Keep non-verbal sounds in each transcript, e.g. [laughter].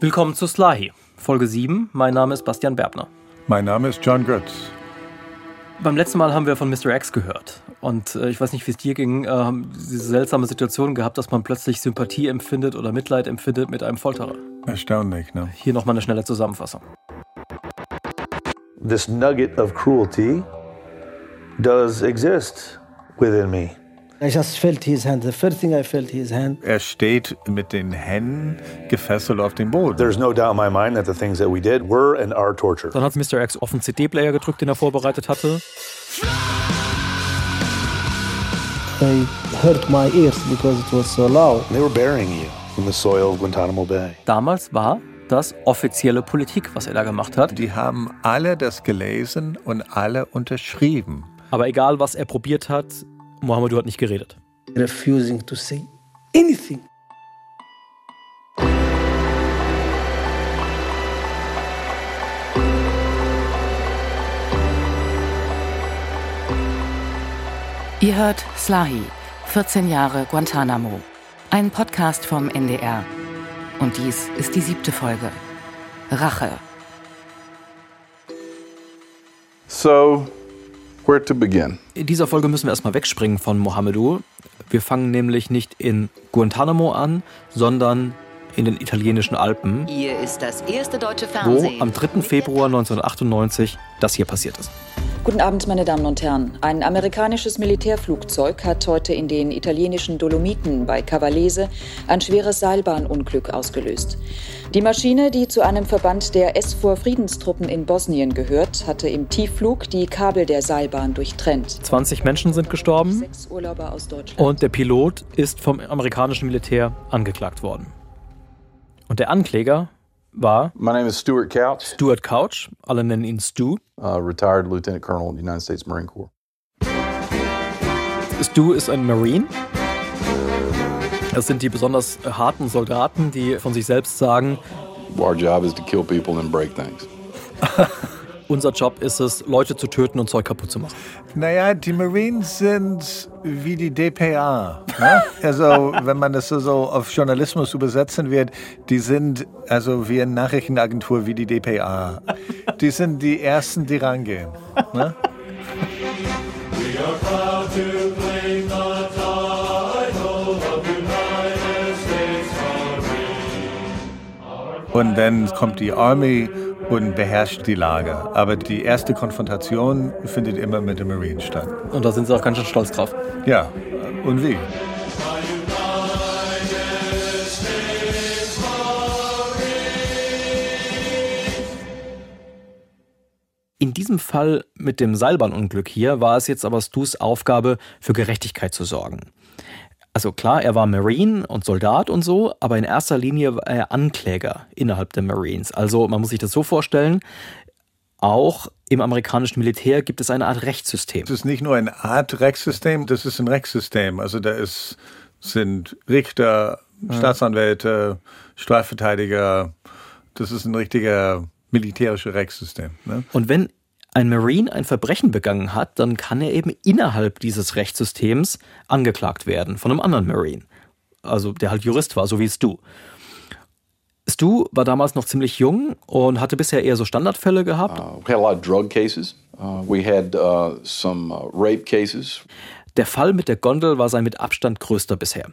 Willkommen zu Slahi, Folge 7. Mein Name ist Bastian Berbner. Mein Name ist John Götz. Beim letzten Mal haben wir von Mr. X gehört. Und äh, ich weiß nicht, wie es dir ging, äh, haben diese seltsame Situation gehabt, dass man plötzlich Sympathie empfindet oder Mitleid empfindet mit einem Folterer. Erstaunlich, ne? Hier nochmal eine schnelle Zusammenfassung. This nugget of cruelty does exist within me. I just felt his hand. The first thing I felt his hand. Er steht mit den Händen gefesselt auf dem Boden. There's no doubt in my mind that the things that we did were and are torture. Dann hat Mr. X auf den CD-Player gedrückt, den er vorbereitet hatte. They hurt my ears because it was so loud. They were burying you in the soil of Guantanamo Bay. Damals war das offizielle Politik, was er da gemacht hat. Die haben alle das gelesen und alle unterschrieben. Aber egal, was er probiert hat, Mohamedou hat nicht geredet. Refusing to say anything. Ihr hört Slahi, 14 Jahre Guantanamo. Ein Podcast vom NDR. Und dies ist die siebte Folge. Rache. So, where to begin? In dieser Folge müssen wir erstmal wegspringen von Mohamedou. Wir fangen nämlich nicht in Guantanamo an, sondern in den italienischen Alpen, Hier ist das erste deutsche wo am 3. Februar 1998 das hier passiert ist. Guten Abend, meine Damen und Herren. Ein amerikanisches Militärflugzeug hat heute in den italienischen Dolomiten bei Cavallese ein schweres Seilbahnunglück ausgelöst. Die Maschine, die zu einem Verband der S-4-Friedenstruppen in Bosnien gehört, hatte im Tiefflug die Kabel der Seilbahn durchtrennt. 20 Menschen sind gestorben und der Pilot ist vom amerikanischen Militär angeklagt worden. Und der Ankläger war My name is Stuart Couch, Stuart Couch, alle nennen ihn Stu. uh, retired Lieutenant Colonel in the United States Marine Corps. Stu ist ein Marine. Das sind die besonders harten Soldaten, die von sich selbst sagen, Our job is to kill people and break things. [laughs] unser Job ist es, Leute zu töten und Zeug kaputt zu machen. Naja, die Marines sind wie die DPA. Ne? Also, wenn man das so, auf Journalismus übersetzen wird, die sind also wie eine Nachrichtenagentur wie die DPA. Die sind die Ersten, die rangehen. Ne? Und dann kommt die Army und beherrscht die Lage. Aber die erste Konfrontation findet immer mit den Marines statt. Und da sind sie auch ganz schön stolz drauf. Ja, und wie? In diesem Fall mit dem Seilbahnunglück hier war es jetzt aber Stus Aufgabe, für Gerechtigkeit zu sorgen. Also klar, er war Marine und Soldat und so, aber in erster Linie war er Ankläger innerhalb der Marines. Also man muss sich das so vorstellen, auch im amerikanischen Militär gibt es eine Art Rechtssystem. Das ist nicht nur eine Art Rechtssystem, das ist ein Rechtssystem. Also da ist, sind Richter, Staatsanwälte, Strafverteidiger. Das ist ein richtiger militärischer Rechtssystem. Ne? Und wenn ein Marine ein Verbrechen begangen hat, dann kann er eben innerhalb dieses Rechtssystems angeklagt werden von einem anderen Marine. Also der halt Jurist war, so wie Stu. Stu war damals noch ziemlich jung und hatte bisher eher so Standardfälle gehabt. Uh, we had a lot of drug cases. Uh, we had uh, some uh, rape cases. Der Fall mit der Gondel war sein mit Abstand größter bisher.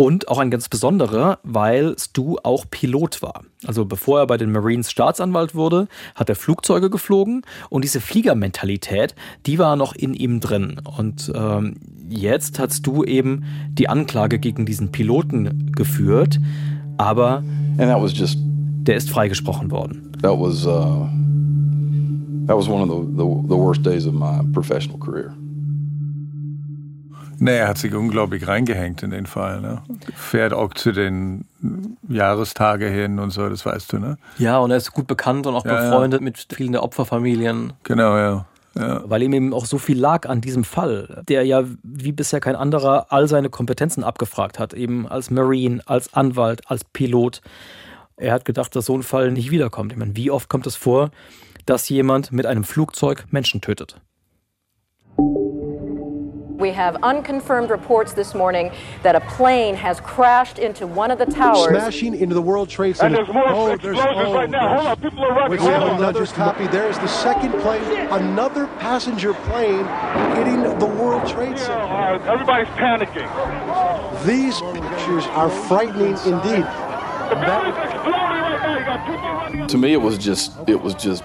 Und auch ein ganz besonderer, weil Stu auch Pilot war. Also bevor er bei den Marines Staatsanwalt wurde, hat er Flugzeuge geflogen und diese Fliegermentalität, die war noch in ihm drin. Und ähm, jetzt hat Stu eben die Anklage gegen diesen Piloten geführt, aber And that was just, der ist freigesprochen worden. that was, uh, that was one of the, the, the worst days of my professional career. Nee, er hat sich unglaublich reingehängt in den Fall. Ne? Fährt auch zu den Jahrestage hin und so, das weißt du, ne? Ja, und er ist gut bekannt und auch Ja, ja. befreundet mit vielen der Opferfamilien. Genau, ja. ja. weil ihm eben auch so viel lag an diesem Fall, der ja wie bisher kein anderer all seine Kompetenzen abgefragt hat, eben als Marine, als Anwalt, als Pilot. Er hat gedacht, dass so ein Fall nicht wiederkommt. Ich meine, wie oft kommt es vor, dass jemand mit einem Flugzeug Menschen tötet? We have unconfirmed reports this morning that a plane has crashed into one of the towers. Smashing into the World Trade Center. And there's more oh, explosions there's, oh, right now. Hold on, people are running. We Hold have on. another copy. There's the second plane, another passenger plane hitting the World Trade Yeah, Center. uh, everybody's panicking. These pictures are frightening indeed. The building's exploding right now. You got people running. To me, it was just it was just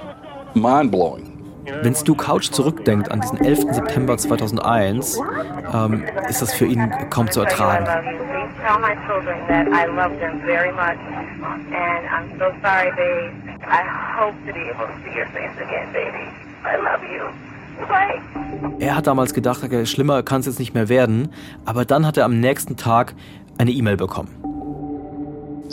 mind blowing. Wenn Stu Couch zurückdenkt an diesen 11. September 2001, ähm, ist das für ihn kaum zu ertragen. Er hat damals gedacht, okay, schlimmer kann es jetzt nicht mehr werden, aber dann hat er am nächsten Tag eine E-Mail bekommen.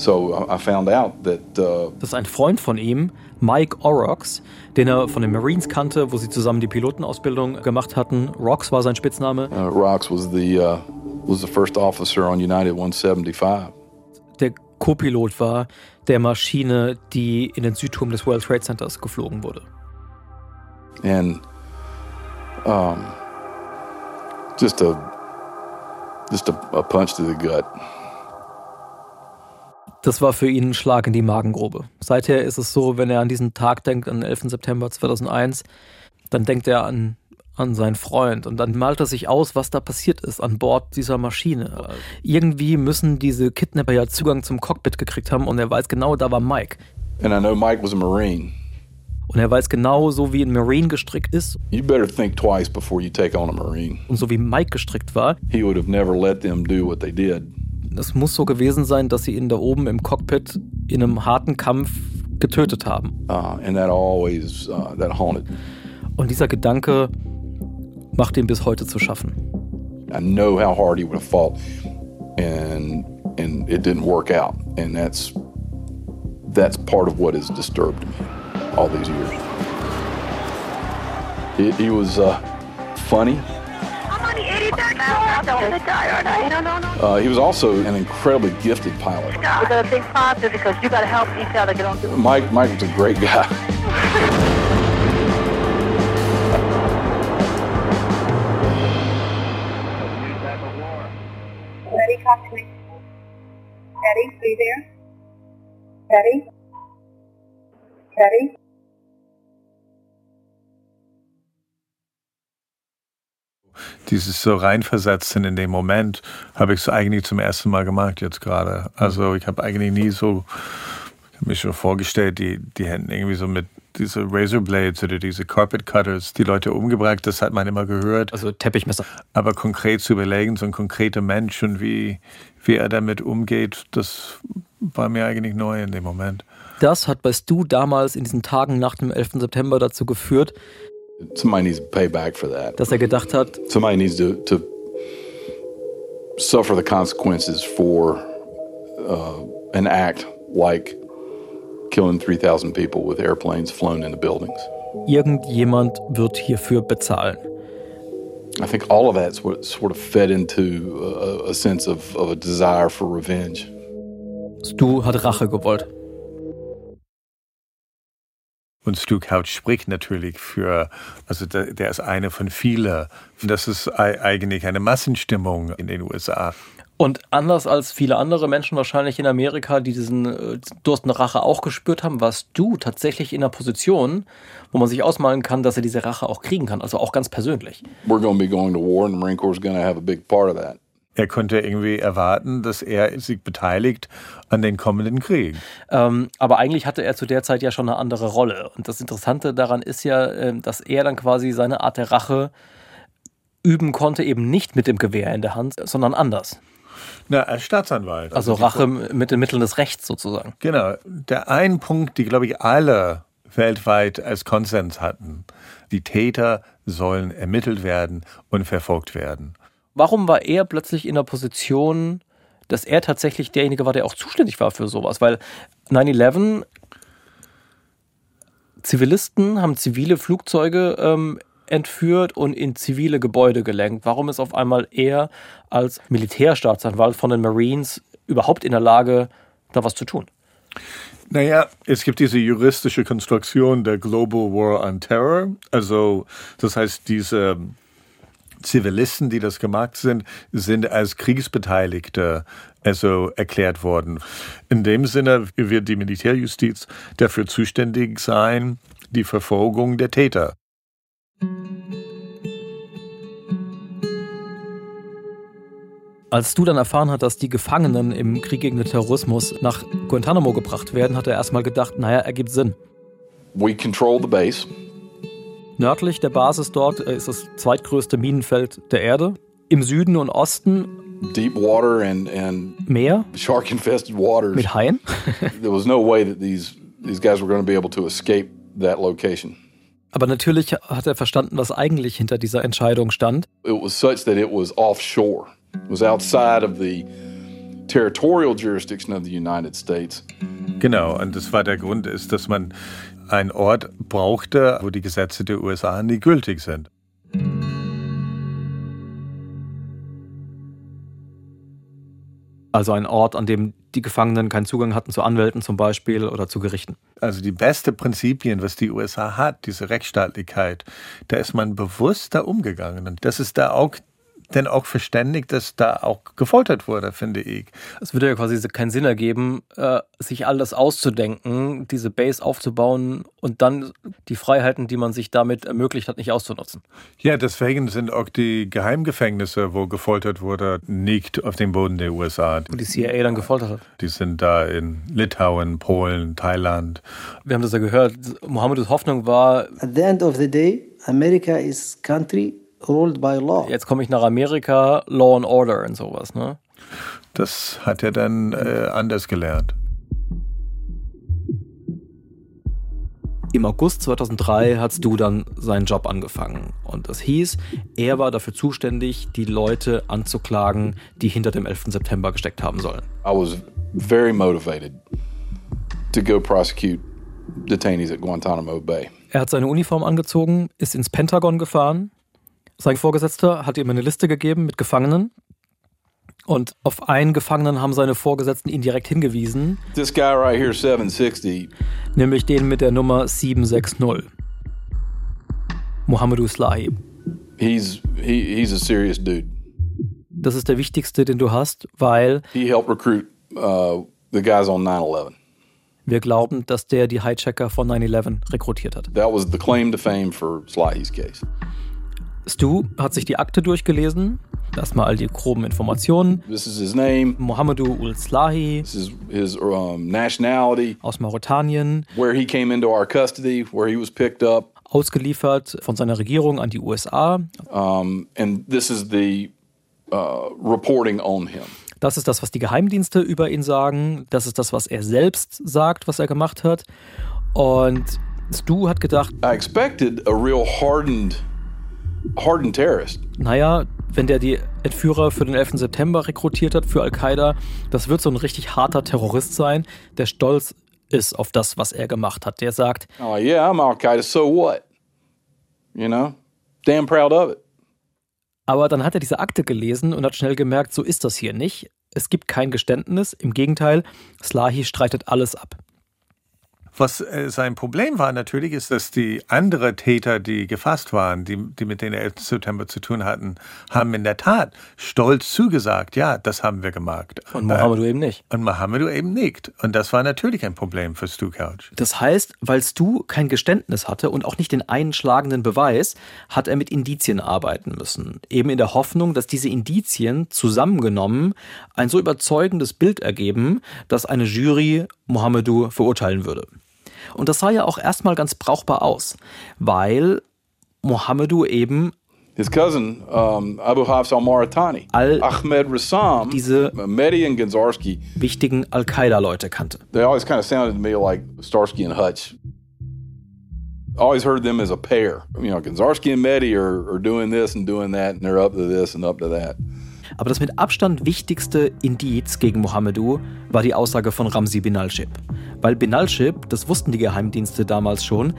So I I found out that uh, Das ist ein Freund von ihm, Mike Orox, den er von den Marines kannte, wo sie zusammen die Pilotenausbildung gemacht hatten. Rox war sein Spitzname. uh, Rox was the uh, was the first officer on United 175. Der Co-Pilot war der Maschine, die in den Südturm des World Trade Centers geflogen wurde. and um, just a just a, a punch to the gut. Das war für ihn ein Schlag in die Magengrube. Seither ist es so, wenn er an diesen Tag denkt, an den 11. September 2001, dann denkt er an, an seinen Freund und dann malt er sich aus, was da passiert ist an Bord dieser Maschine. Irgendwie müssen diese Kidnapper ja Zugang zum Cockpit gekriegt haben und er weiß genau, da war Mike. And I know Mike was a Marine. Und er weiß genau, so wie ein Marine gestrickt ist You better think twice before you take on a Marine. und so wie Mike gestrickt war, He would have never let them do what they did. Das muss so gewesen sein, dass sie ihn da oben im Cockpit in einem harten Kampf getötet haben. Uh, always uh, that haunted me. Und dieser Gedanke macht ihm bis heute zu schaffen. I know how hard he would have fought, and and it didn't work out, and that's that's part of what has disturbed me all these years. He, he was uh, funny. I'm on the 83rd floor. I'm going to die, aren't I? No, no, no. Uh, he was also an incredibly gifted pilot. Going to think positive because you got to help each other get on. Mike Mike was a great guy. Betty, talk to me. Betty, are you there? Betty? Betty? Dieses so reinversetzen in den Moment habe ich so eigentlich zum ersten Mal gemacht jetzt gerade. Also ich habe eigentlich nie so ich hab mich schon vorgestellt, die, die hätten irgendwie so mit diese Razor Blades oder diese Carpet Cutters die Leute umgebracht. Das hat man immer gehört. Also Teppichmesser. Aber konkret zu überlegen, so ein konkreter Mensch und wie, wie er damit umgeht, das war mir eigentlich neu in dem Moment. Das hat bei Stu damals in diesen Tagen nach dem 11. September dazu geführt, Somebody needs to pay back for that. dass er gedacht hat, Somebody needs to, to suffer the consequences for uh, an act like killing 3,000 people with airplanes flown into buildings. irgendjemand wird hierfür bezahlen. I think all of that sort sort of fed into a, a sense of, of a desire for revenge. Stu hat Rache gewollt. Und Stu Couch spricht natürlich für, also der, der ist eine von vielen. Das ist ei- eigentlich eine Massenstimmung in den USA. Und anders als viele andere Menschen wahrscheinlich in Amerika, die diesen äh, Durst nach Rache auch gespürt haben, warst du tatsächlich in einer Position, wo man sich ausmalen kann, dass er diese Rache auch kriegen kann, also auch ganz persönlich. We're going to be going to war, and the Marine Corps is going to have a big part of that. Er konnte irgendwie erwarten, dass er sich beteiligt an den kommenden Krieg. Ähm, aber eigentlich hatte er zu der Zeit ja schon eine andere Rolle. Und das Interessante daran ist ja, ähm, dass er dann quasi seine Art der Rache üben konnte, eben nicht mit dem Gewehr in der Hand, sondern anders. Na, als Staatsanwalt. Also die- Rache mit den Mitteln des Rechts sozusagen. Genau. Der ein Punkt, die, glaube ich, alle weltweit als Konsens hatten. Die Täter sollen ermittelt werden und verfolgt werden. Warum war er plötzlich in der Position, dass er tatsächlich derjenige war, der auch zuständig war für sowas? Weil 9-11, Zivilisten haben zivile Flugzeuge ähm, entführt und in zivile Gebäude gelenkt. Warum ist auf einmal er als Militärstaatsanwalt von den Marines überhaupt in der Lage, da was zu tun? Naja, es gibt diese juristische Konstruktion der Global War on Terror. Also, das heißt, diese Zivilisten, die das gemacht sind, sind als Kriegsbeteiligte also erklärt worden. In dem Sinne wird die Militärjustiz dafür zuständig sein, die Verfolgung der Täter. Als du dann erfahren hast, dass die Gefangenen im Krieg gegen den Terrorismus nach Guantanamo gebracht werden, hat er erstmal gedacht, naja, ergibt Sinn. We control the base. Nördlich der Basis dort ist das zweitgrößte Minenfeld der Erde. Im Süden und Osten Deep water and, and Meer shark infested waters. mit Haien. [laughs] There was no way that these, these guys were going to be able to escape that location. Aber natürlich hat er verstanden, was eigentlich hinter dieser Entscheidung stand. It was such that it was offshore. It was outside of the territorial jurisdiction of the United States. Genau, und das war der Grund, ist, dass man einen Ort brauchte, wo die Gesetze der USA nie gültig sind. Also ein Ort, an dem die Gefangenen keinen Zugang hatten zu Anwälten zum Beispiel oder zu Gerichten. Also die beste Prinzipien, was die USA hat, diese Rechtsstaatlichkeit, da ist man bewusster umgegangen. Und das ist da auch denn auch verständig, dass da auch gefoltert wurde, finde ich. Es würde ja quasi keinen Sinn ergeben, äh, sich alles auszudenken, diese Base aufzubauen und dann die Freiheiten, die man sich damit ermöglicht hat, nicht auszunutzen. Ja, deswegen sind auch die Geheimgefängnisse, wo gefoltert wurde, nicht auf dem Boden der USA. Wo die CIA dann gefoltert hat. Die sind da in Litauen, Polen, Thailand. Wir haben das ja gehört. Mohammeds Hoffnung war. At the end of the day, America is country ruled by law. Jetzt komme ich nach Amerika, Law and Order und sowas, ne? Das hat er dann äh, anders gelernt. Im August 2003 hast du dann seinen Job angefangen. Und das hieß, er war dafür zuständig, die Leute anzuklagen, die hinter dem 11. September gesteckt haben sollen. I was very motivated to go prosecute detainees at Guantanamo Bay. Er hat seine Uniform angezogen, ist ins Pentagon gefahren. Sein Vorgesetzter hat ihm eine Liste gegeben mit Gefangenen. Und auf einen Gefangenen haben seine Vorgesetzten ihn direkt hingewiesen. This guy right here, 760, Nämlich den mit der Nummer 760. Mohamedou Slahi. he's he, he's a serious dude. Das ist der wichtigste, den du hast, weil He helped recruit uh, the guys on 9/11. wir glauben, dass der die Hijacker von 9-11 rekrutiert hat. That was the claim to fame for Slahy's case. Stu hat sich die Akte durchgelesen, erstmal all die groben Informationen. This is his name. Mohamedou Ul Slahi This is his um, nationality, aus Mauretanien, where he came into our custody, where he was picked up, ausgeliefert von seiner Regierung an die USA. um, and this is the uh, reporting on him. Das ist das, was die Geheimdienste über ihn sagen. Das ist das, was er selbst sagt, was er gemacht hat. Und Stu hat gedacht, I expected a real hardened, hardened terrorist. naja, wenn der die Entführer für den 11. September rekrutiert hat, für Al-Qaida, das wird so ein richtig harter Terrorist sein, der stolz ist auf das, was er gemacht hat. Der sagt, Oh yeah, I'm Al Qaeda. So what? You know, damn proud of it. aber dann hat er diese Akte gelesen und hat schnell gemerkt, so ist das hier nicht. Es gibt kein Geständnis. Im Gegenteil, Slahi streitet alles ab. Was äh, sein Problem war natürlich, ist, dass die anderen Täter, die gefasst waren, die, die mit den 11. September zu tun hatten, haben in der Tat stolz zugesagt, ja, das haben wir gemacht. Und Mohamedou eben nicht. Und Mohamedou eben nicht. Und das war natürlich ein Problem für Stu Couch. Das heißt, weil Stu kein Geständnis hatte und auch nicht den einschlagenden Beweis, hat er mit Indizien arbeiten müssen. Eben in der Hoffnung, dass diese Indizien zusammengenommen ein so überzeugendes Bild ergeben, dass eine Jury Mohamedou verurteilen würde. Und das sah ja auch erstmal ganz brauchbar aus, weil Mohamedou eben His cousin, um, Abu Hafs al Mauritani, Al- Ahmed Rassam, diese Mehdi and wichtigen Al-Qaida-Leute kannte. they always kind of sounded to me like Starsky and Hutch. Always heard them as a pair. You know, Gonzarski and Mehdi are, are doing this and doing that, and they're up to this and up to that. Aber das mit Abstand wichtigste Indiz gegen Mohamedou war die Aussage von Ramsi Binalship. Weil Binalship, das wussten die Geheimdienste damals schon,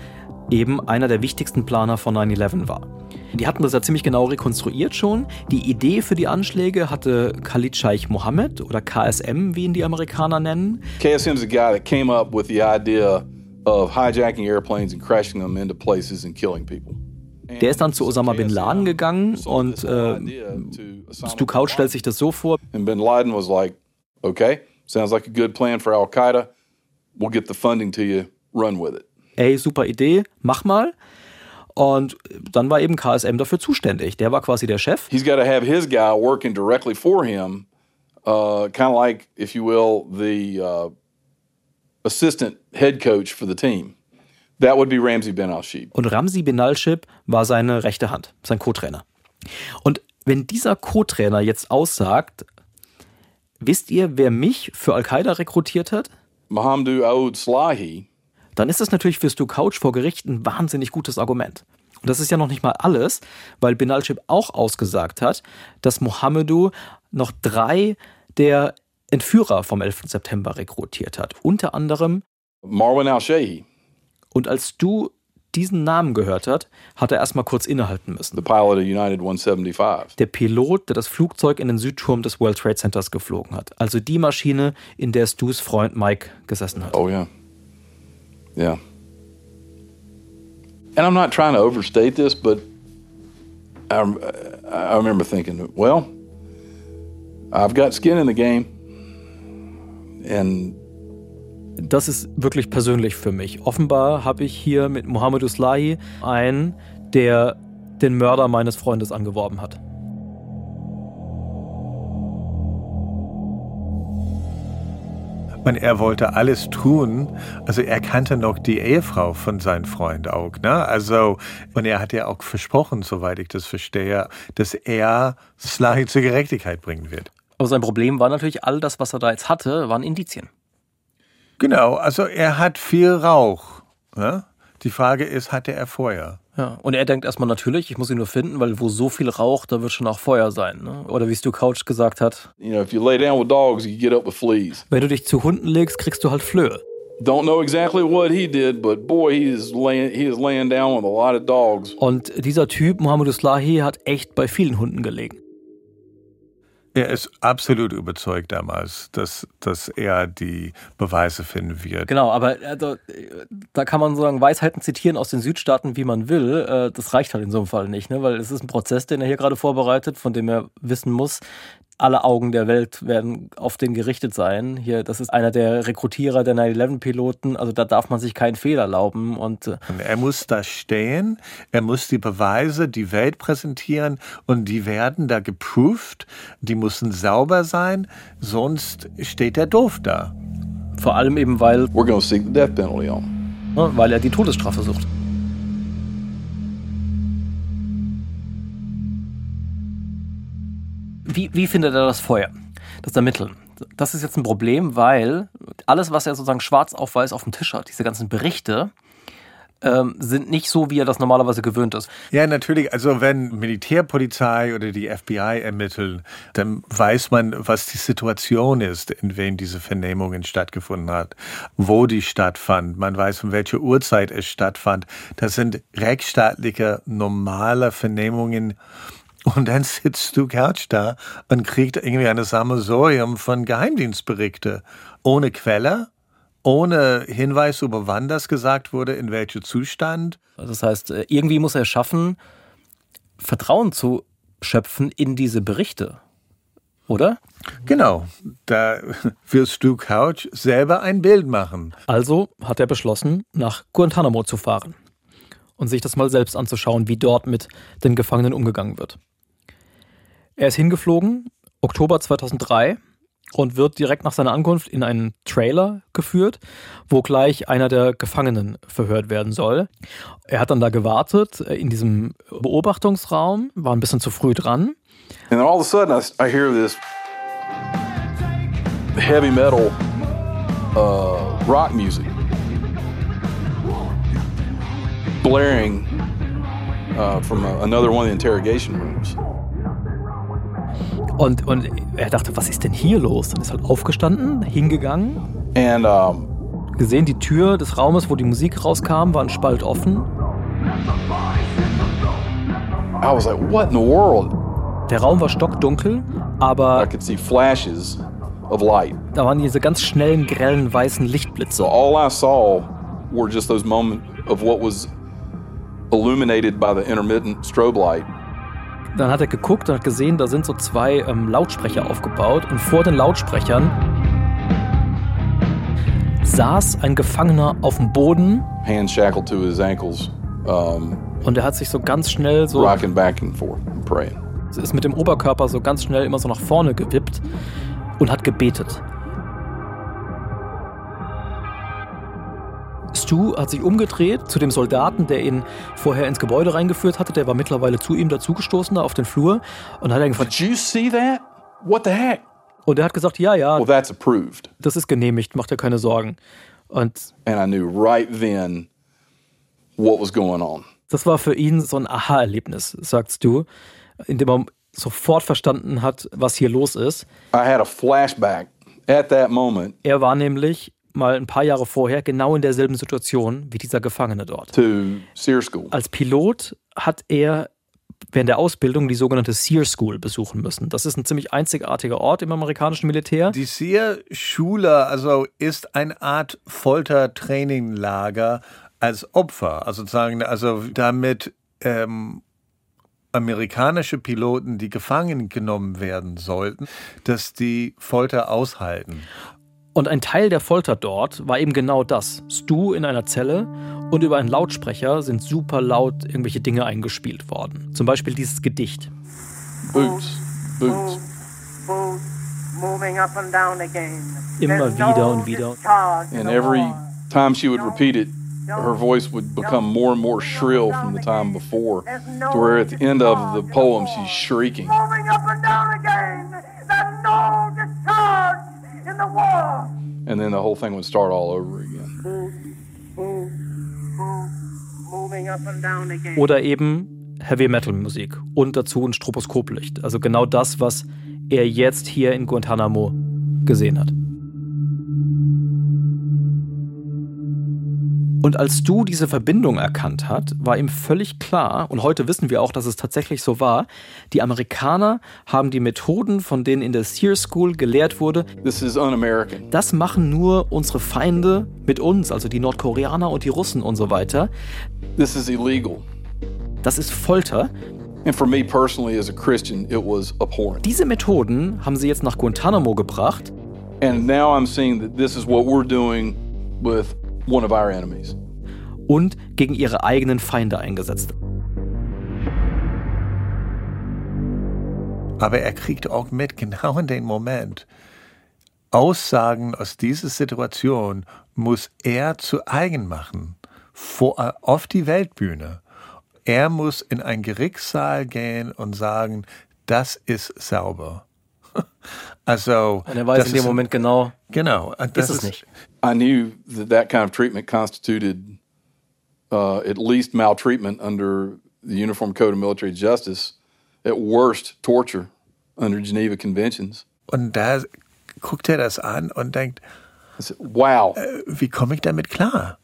eben einer der wichtigsten Planer von 9-11 war. Die hatten das ja ziemlich genau rekonstruiert schon. Die Idee für die Anschläge hatte Khalid Scheich Mohammed oder KSM, wie ihn die Amerikaner nennen. KSM's the guy that came up with the idea of hijacking airplanes and crashing them into places and killing people. Der ist dann zu Osama Bin Laden gegangen und äh, Stu Couch stellt sich das so vor. And Bin Laden was like, okay, sounds like a good plan for Al Qaeda. We'll get the funding to you. Run with it. Ey, super Idee, mach mal. Und dann war eben KSM dafür zuständig. Der war quasi der Chef. He's got to have his guy working directly for him, uh, kind of like, if you will, the uh, assistant head coach for the team. That would be Ramsey Ben Al-Shib. Und Ramsi Benalshib war seine rechte Hand, sein Co-Trainer. Und wenn dieser Co-Trainer jetzt aussagt, wisst ihr, wer mich für Al-Qaida rekrutiert hat? Mohamedou Aoud Slahi. Dann ist das natürlich für Stu Couch vor Gericht ein wahnsinnig gutes Argument. Und das ist ja noch nicht mal alles, weil Benalshib auch ausgesagt hat, dass Mohamedou noch drei der Entführer vom 11. September rekrutiert hat. Unter anderem Marwan Al-Shehi. Und als du diesen Namen gehört hat, hat er erstmal kurz innehalten müssen. The pilot of United 175. Der Pilot, der das Flugzeug in den Südturm des World Trade Centers geflogen hat. Also die Maschine, in der Stu's Freund Mike gesessen hat. Oh yeah. Yeah. And I'm not trying to overstate this, but I, I remember thinking, well, I've got skin in the game. And das ist wirklich persönlich für mich. Offenbar habe ich hier mit Mohammed Uslahi einen, der den Mörder meines Freundes angeworben hat. Und er wollte alles tun. Also er kannte noch die Ehefrau von seinem Freund auch. Ne? Also, und er hat ja auch versprochen, soweit ich das verstehe, dass er Slahi zur Gerechtigkeit bringen wird. Aber sein Problem war natürlich, all das, was er da jetzt hatte, waren Indizien. Genau, also er hat viel Rauch. Ne? Die Frage ist, hatte er Feuer? Ja, und er denkt erstmal natürlich, ich muss ihn nur finden, weil wo so viel Rauch, da wird schon auch Feuer sein. Ne? Oder wie Stu Couch gesagt hat, you know, if you lay down with dogs, you get up with fleas. wenn du dich zu Hunden legst, kriegst du halt Flöhe. Don't know exactly what he did, but boy, he is laying, he is laying down with a lot of dogs. Und dieser Typ, Mohammed Uslahi, hat echt bei vielen Hunden gelegen. Er ist absolut überzeugt damals, dass, dass er die Beweise finden wird. Genau, aber also, da kann man sagen, Weisheiten zitieren aus den Südstaaten, wie man will. Äh, das reicht halt in so einem Fall nicht, ne? weil es ist ein Prozess, den er hier gerade vorbereitet, von dem er wissen muss, alle Augen der Welt werden auf den gerichtet sein. Hier, das ist einer der Rekrutierer der 9-11-Piloten, also da darf man sich keinen Fehler erlauben. Und, und er muss da stehen, er muss die Beweise die Welt präsentieren und die werden da geprüft, die müssen sauber sein, sonst steht er doof da. Vor allem eben, weil. We're gonna seek the death penalty on. Weil er die Todesstrafe sucht. Wie, wie findet er das Feuer? Das Ermitteln. Das ist jetzt ein Problem, weil alles, was er sozusagen schwarz auf weiß auf dem Tisch hat, diese ganzen Berichte, ähm, sind nicht so, wie er das normalerweise gewöhnt ist. Ja, natürlich. Also wenn Militärpolizei oder die FBI ermitteln, dann weiß man, was die Situation ist, in wem diese Vernehmungen stattgefunden hat, wo die stattfand. Man weiß, um welche Uhrzeit es stattfand. Das sind rechtsstaatliche, normale Vernehmungen. Und dann sitzt du Couch da und kriegt irgendwie eine Sammelsurium von Geheimdienstberichte. Ohne Quelle, ohne Hinweis über wann das gesagt wurde, in welchem Zustand. Das heißt, irgendwie muss er schaffen, Vertrauen zu schöpfen in diese Berichte. Oder? Genau. Da wirst du Couch selber ein Bild machen. Also hat er beschlossen, nach Guantanamo zu fahren und sich das mal selbst anzuschauen, wie dort mit den Gefangenen umgegangen wird. Er ist hingeflogen, Oktober 2003, und wird direkt nach seiner Ankunft in einen Trailer geführt, wo gleich einer der Gefangenen verhört werden soll. Er hat dann da gewartet in diesem Beobachtungsraum, war ein bisschen zu früh dran. And then all of a sudden I, I hear this heavy metal uh, rock music blaring uh, from a, another one of the interrogation rooms. Und, und er dachte, was ist denn hier los? Dann ist halt aufgestanden, hingegangen. And um, gesehen, die Tür des Raumes, wo die Musik rauskam, war ein Spalt offen. I was like, what in the world? Der Raum war stockdunkel, aber I could see flashes of light. da waren diese ganz schnellen, grellen, weißen Lichtblitze. So all I saw were just those moments of what was illuminated by the intermittent strobe light. Dann hat er geguckt und hat gesehen, da sind so zwei ähm, Lautsprecher aufgebaut und vor den Lautsprechern saß ein Gefangener auf dem Boden. Hands shackled to his ankles. Um, und er hat sich so ganz schnell so. Rocking back and forth praying. Ist mit dem Oberkörper so ganz schnell immer so nach vorne gewippt und hat gebetet. Stu hat sich umgedreht zu dem Soldaten, der ihn vorher ins Gebäude reingeführt hatte. Der war mittlerweile zu ihm dazugestoßen da auf den Flur und hat er gefragt: Did you see that? What the heck? Und er hat gesagt: Ja, ja. Well, that's approved. Das ist genehmigt. Macht dir keine Sorgen. Und and I knew right then what was going on. Das war für ihn so ein Aha-Erlebnis, sagst du, in dem er sofort verstanden hat, was hier los ist. I had a flashback at that moment. Er war nämlich mal ein paar Jahre vorher genau in derselben Situation wie dieser Gefangene dort. To Sear School. Als Pilot hat er während der Ausbildung die sogenannte Sear School besuchen müssen. Das ist ein ziemlich einzigartiger Ort im amerikanischen Militär. Die Sear Schule also ist eine Art Foltertraininglager als Opfer, also sozusagen, also damit ähm, amerikanische Piloten, die gefangen genommen werden sollten, dass die Folter aushalten. Und ein Teil der Folter dort war eben genau das. Stu in einer Zelle und über einen Lautsprecher sind super laut irgendwelche Dinge eingespielt worden. Zum Beispiel dieses Gedicht. Boots, boots. Immer wieder und wieder. And every time she would repeat it, her voice would become more and more shrill from the time before, to where at the end of the poem she's shrieking. And then the whole thing would start all over again. Oder eben Heavy Metal Musik und dazu ein Stroboskoplicht. Also genau das, was er jetzt hier in Guantanamo gesehen hat. Und als du diese Verbindung erkannt hat, war ihm völlig klar, und heute wissen wir auch, dass es tatsächlich so war, die Amerikaner haben die Methoden, von denen in der Sear School gelehrt wurde, This is un-American. das machen nur unsere Feinde mit uns, also die Nordkoreaner und die Russen und so weiter. This is illegal. Das ist Folter. And for me personally as a Christian, it was abhorrent. Diese Methoden haben sie jetzt nach Guantanamo gebracht. And now I'm seeing that this is what we're doing with one of our enemies. Und gegen ihre eigenen Feinde eingesetzt. Aber er kriegt auch mit, genau in dem Moment, Aussagen aus dieser Situation muss er zu eigen machen, vor, auf die Weltbühne. Er muss in einen Gerichtssaal gehen und sagen, das ist sauber. [laughs] Also, und er weiß in dem Moment genau, genau, das ist es nicht. I knew that that kind of treatment constituted uh, at least maltreatment under the Uniform Code of Military Justice, at worst torture under Geneva Conventions. Und da guckt er das an und denkt, said, wow, äh, wie komme ich damit klar?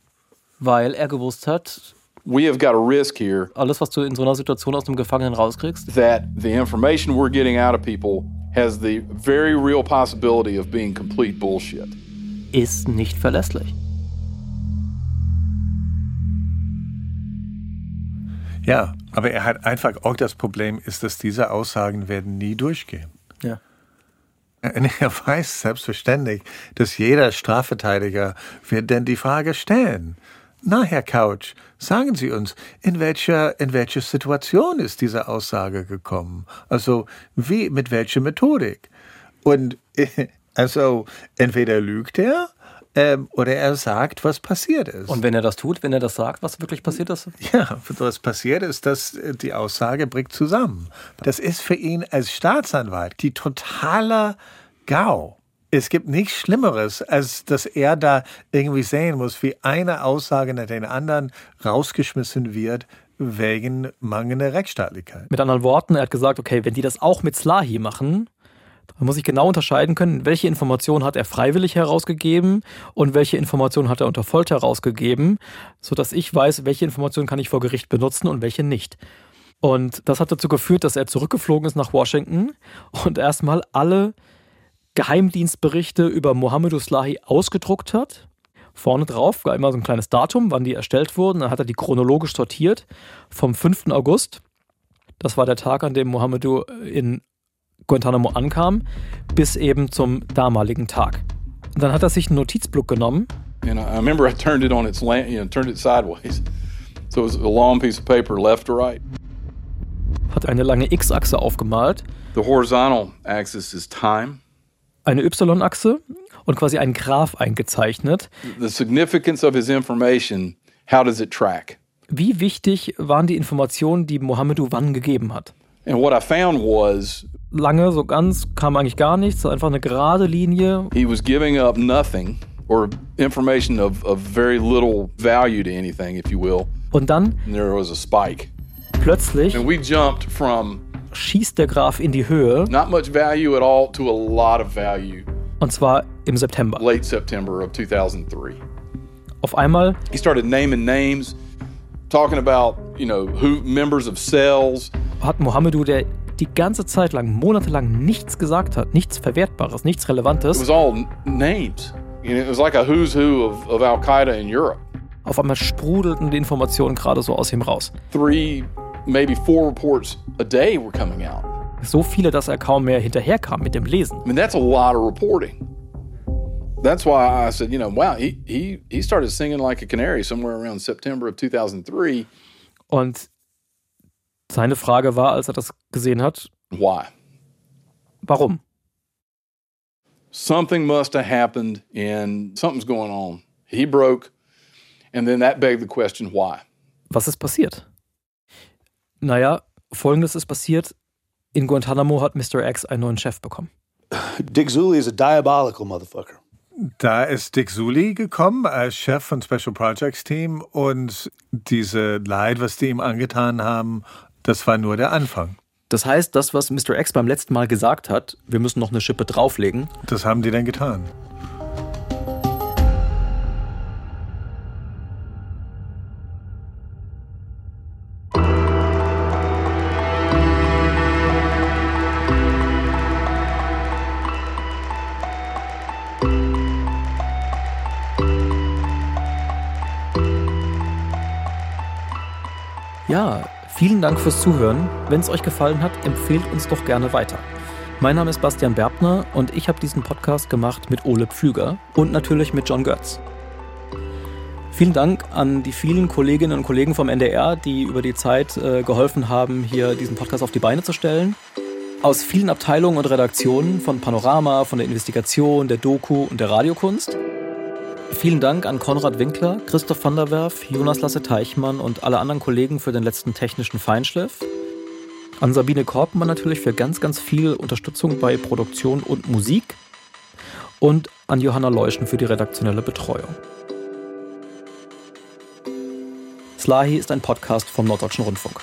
Weil er gewusst hat, we have got a risk here. Alles, was du in so einer Situation aus dem Gefangenen rauskriegst, that the information we're getting out of people has the very real possibility of being complete bullshit. Ist nicht verlässlich. Ja, aber er hat einfach auch das Problem, ist, dass diese Aussagen werden nie durchgehen. Ja. Und [laughs] er weiß selbstverständlich, dass jeder Strafverteidiger wird dann die Frage stellen. Na, Herr Couch, sagen Sie uns, in welcher, in welcher Situation ist diese Aussage gekommen? Also, wie, mit welcher Methodik? Und, [laughs] also, entweder lügt er, ähm, oder er sagt, was passiert ist. Und wenn er das tut, wenn er das sagt, was wirklich passiert ist? Ja, was passiert ist, dass die Aussage bricht zusammen. Das ist für ihn als Staatsanwalt die totale GAU. Es gibt nichts Schlimmeres, als dass er da irgendwie sehen muss, wie eine Aussage nach den anderen rausgeschmissen wird wegen mangelnder Rechtsstaatlichkeit. Mit anderen Worten, er hat gesagt, okay, wenn die das auch mit Slahi machen, dann muss ich genau unterscheiden können, welche Informationen hat er freiwillig herausgegeben und welche Informationen hat er unter Folter herausgegeben, sodass ich weiß, welche Informationen kann ich vor Gericht benutzen und welche nicht. Und das hat dazu geführt, dass er zurückgeflogen ist nach Washington und erstmal alle Geheimdienstberichte über Mohammed Slahi ausgedruckt hat, Vorne drauf war immer so ein kleines Datum, wann die erstellt wurden. Dann hat er die chronologisch sortiert vom 5. August. Das war der Tag, an dem Mohamedou in Guantanamo ankam, bis eben zum damaligen Tag. Und dann hat er sich einen Notizblock genommen. And I remember I turned it on its land, you know, turned it sideways. [laughs] So it was a long piece of paper left to right. Hat eine lange X-Achse aufgemalt. The horizontal axis is time. Eine Y-Achse und quasi einen Graph eingezeichnet. The significance of his information, how does it track? Wie wichtig waren die Informationen, die Mohamedou wann gegeben hat? And what I found was Lange, so ganz, kam eigentlich gar nichts, einfach eine gerade Linie. he was giving up nothing or information of, of very little value to anything, if you will. Und dann And there was a spike. plötzlich And we jumped from schießt der Graph in die Höhe not much value at all to a lot of value und zwar im September. late September of 2003. Auf einmal He started naming names, talking about, you know, who members of cells. hat Mohamedou, der die ganze Zeit lang, monatelang nichts gesagt hat, nichts Verwertbares, nichts It Relevantes, was all names. You know, it was like a who's who of, of Al Qaeda in Europe. auf einmal sprudelten die Informationen gerade so aus ihm raus. Three, maybe four reports a day were coming out. So viele, dass er kaum mehr hinterherkam mit dem Lesen. I mean, that's a lot of reporting. That's why I said, you know, wow, he, he, he started singing like a canary somewhere around September of 2003. Und seine Frage war, als er das gesehen hat, Why? warum? Something must have happened and something's going on. He broke. And then that begged the question, why? Was ist passiert? Naja, folgendes ist passiert. In Guantanamo hat Mr. X einen neuen Chef bekommen. Dick Zuli is a diabolical motherfucker. Da ist Dick Sully gekommen als Chef von Special Projects Team und diese Leid, was die ihm angetan haben, das war nur der Anfang. Das heißt, das, was Mr. X beim letzten Mal gesagt hat, wir müssen noch eine Schippe drauflegen, Das haben die dann getan. Ja, vielen Dank fürs Zuhören. Wenn es euch gefallen hat, empfehlt uns doch gerne weiter. Mein Name ist Bastian Berbner und ich habe diesen Podcast gemacht mit Ole Pflüger und natürlich mit John Götz. Vielen Dank an die vielen Kolleginnen und Kollegen vom NDR, die über die Zeit äh, geholfen haben, hier diesen Podcast auf die Beine zu stellen. Aus vielen Abteilungen und Redaktionen von Panorama, von der Investigation, der Doku und der Radiokunst. Vielen Dank an Konrad Winkler, Christoph van der Werf, Jonas Lasse Teichmann und alle anderen Kollegen für den letzten technischen Feinschliff. An Sabine Korpmann natürlich für ganz, ganz viel Unterstützung bei Produktion und Musik. Und an Johanna Leuschen für die redaktionelle Betreuung. Slahi ist ein Podcast vom Norddeutschen Rundfunk.